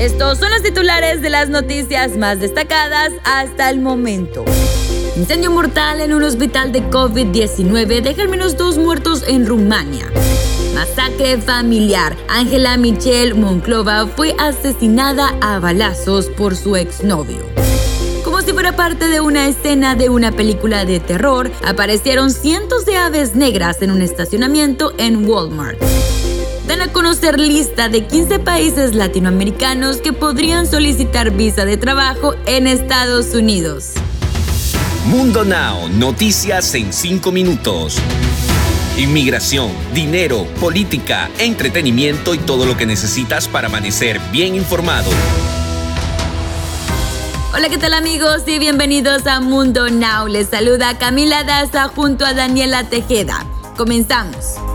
Estos son los titulares de las noticias más destacadas hasta el momento. Incendio mortal en un hospital de COVID-19 deja al menos dos muertos en Rumania. Masacre familiar. Ángela Michelle Monclova fue asesinada a balazos por su exnovio. Como si fuera parte de una escena de una película de terror, aparecieron cientos de aves negras en un estacionamiento en Walmart. Dan a conocer lista de 15 países latinoamericanos que podrían solicitar visa de trabajo en Estados Unidos. Mundo Now, noticias en 5 minutos. Inmigración, dinero, política, entretenimiento y todo lo que necesitas para amanecer bien informado. Hola, ¿qué tal amigos? Y bienvenidos a Mundo Now. Les saluda Camila Daza junto a Daniela Tejeda. Comenzamos.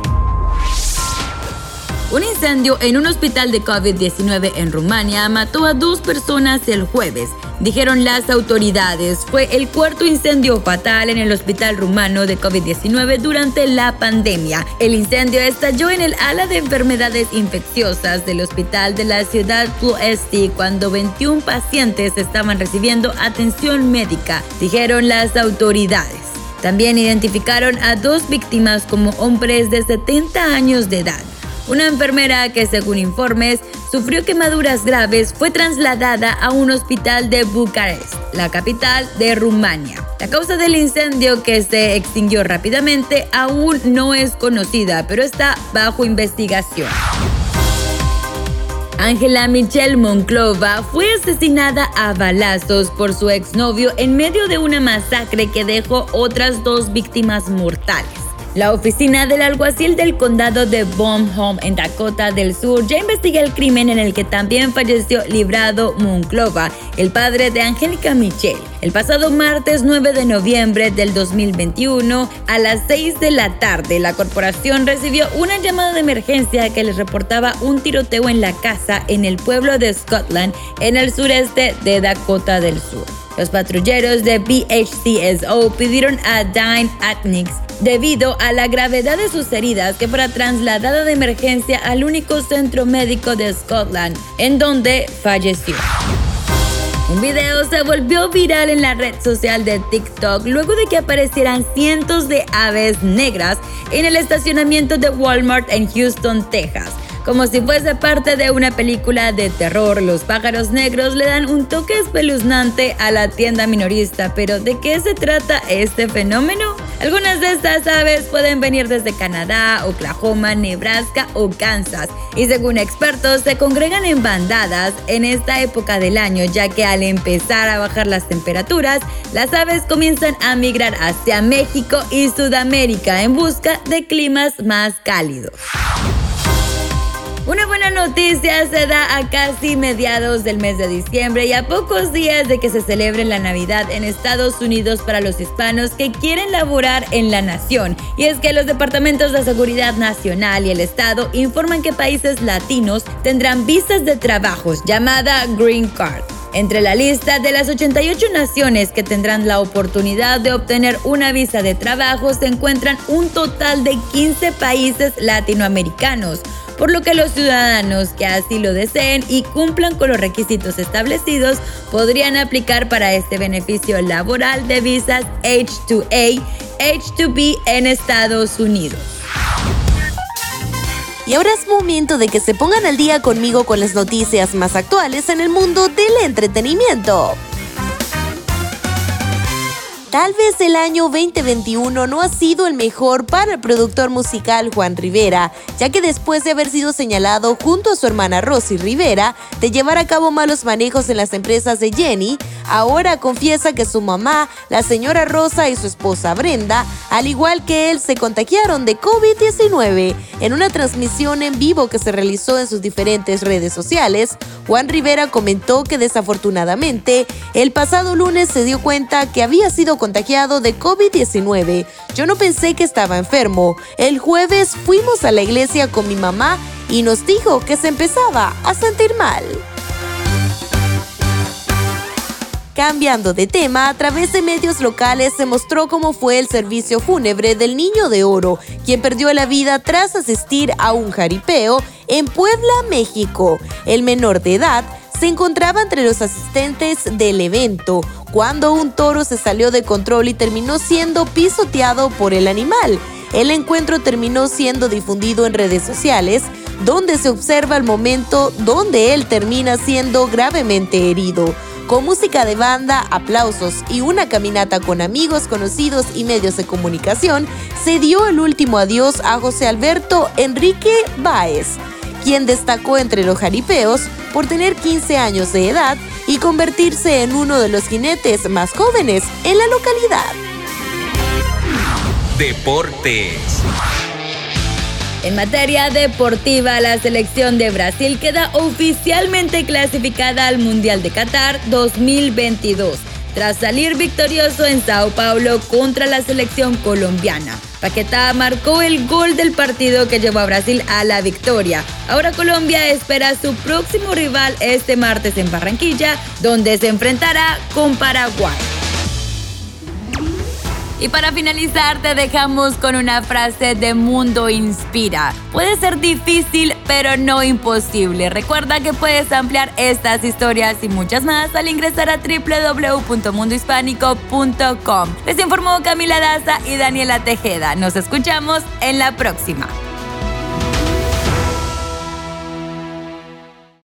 Un incendio en un hospital de COVID-19 en Rumania mató a dos personas el jueves, dijeron las autoridades. Fue el cuarto incendio fatal en el hospital rumano de COVID-19 durante la pandemia. El incendio estalló en el ala de enfermedades infecciosas del hospital de la ciudad Ploesti cuando 21 pacientes estaban recibiendo atención médica, dijeron las autoridades. También identificaron a dos víctimas como hombres de 70 años de edad. Una enfermera que, según informes, sufrió quemaduras graves fue trasladada a un hospital de Bucarest, la capital de Rumania. La causa del incendio que se extinguió rápidamente aún no es conocida, pero está bajo investigación. Ángela Michelle Monclova fue asesinada a balazos por su exnovio en medio de una masacre que dejó otras dos víctimas mortales. La oficina del alguacil del condado de Home en Dakota del Sur ya investiga el crimen en el que también falleció Librado Monclova, el padre de Angélica Michelle. El pasado martes 9 de noviembre del 2021, a las 6 de la tarde, la corporación recibió una llamada de emergencia que les reportaba un tiroteo en la casa en el pueblo de Scotland, en el sureste de Dakota del Sur. Los patrulleros de BHCSO pidieron a Dine Atnix debido a la gravedad de sus heridas que fuera trasladada de emergencia al único centro médico de Scotland, en donde falleció. Un video se volvió viral en la red social de TikTok luego de que aparecieran cientos de aves negras en el estacionamiento de Walmart en Houston, Texas. Como si fuese parte de una película de terror, los pájaros negros le dan un toque espeluznante a la tienda minorista, pero ¿de qué se trata este fenómeno? Algunas de estas aves pueden venir desde Canadá, Oklahoma, Nebraska o Kansas y según expertos se congregan en bandadas en esta época del año ya que al empezar a bajar las temperaturas, las aves comienzan a migrar hacia México y Sudamérica en busca de climas más cálidos. Una buena noticia se da a casi mediados del mes de diciembre y a pocos días de que se celebre la Navidad en Estados Unidos para los hispanos que quieren laborar en la nación. Y es que los departamentos de seguridad nacional y el Estado informan que países latinos tendrán visas de trabajos llamada Green Card. Entre la lista de las 88 naciones que tendrán la oportunidad de obtener una visa de trabajo se encuentran un total de 15 países latinoamericanos por lo que los ciudadanos que así lo deseen y cumplan con los requisitos establecidos podrían aplicar para este beneficio laboral de visas H2A, H2B en Estados Unidos. Y ahora es momento de que se pongan al día conmigo con las noticias más actuales en el mundo del entretenimiento. Tal vez el año 2021 no ha sido el mejor para el productor musical Juan Rivera, ya que después de haber sido señalado junto a su hermana Rosy Rivera de llevar a cabo malos manejos en las empresas de Jenny, ahora confiesa que su mamá, la señora Rosa y su esposa Brenda, al igual que él, se contagiaron de COVID-19. En una transmisión en vivo que se realizó en sus diferentes redes sociales, Juan Rivera comentó que desafortunadamente el pasado lunes se dio cuenta que había sido contagiado de COVID-19. Yo no pensé que estaba enfermo. El jueves fuimos a la iglesia con mi mamá y nos dijo que se empezaba a sentir mal. Cambiando de tema, a través de medios locales se mostró cómo fue el servicio fúnebre del Niño de Oro, quien perdió la vida tras asistir a un jaripeo en Puebla, México. El menor de edad se encontraba entre los asistentes del evento cuando un toro se salió de control y terminó siendo pisoteado por el animal. El encuentro terminó siendo difundido en redes sociales, donde se observa el momento donde él termina siendo gravemente herido. Con música de banda, aplausos y una caminata con amigos, conocidos y medios de comunicación, se dio el último adiós a José Alberto Enrique Báez, quien destacó entre los jaripeos por tener 15 años de edad y convertirse en uno de los jinetes más jóvenes en la localidad. Deportes. En materia deportiva, la selección de Brasil queda oficialmente clasificada al Mundial de Qatar 2022 tras salir victorioso en Sao Paulo contra la selección colombiana. Paquetá marcó el gol del partido que llevó a Brasil a la victoria. Ahora Colombia espera a su próximo rival este martes en Barranquilla, donde se enfrentará con Paraguay. Y para finalizar te dejamos con una frase de Mundo Inspira. Puede ser difícil, pero no imposible. Recuerda que puedes ampliar estas historias y muchas más al ingresar a www.mundohispánico.com. Les informó Camila Daza y Daniela Tejeda. Nos escuchamos en la próxima.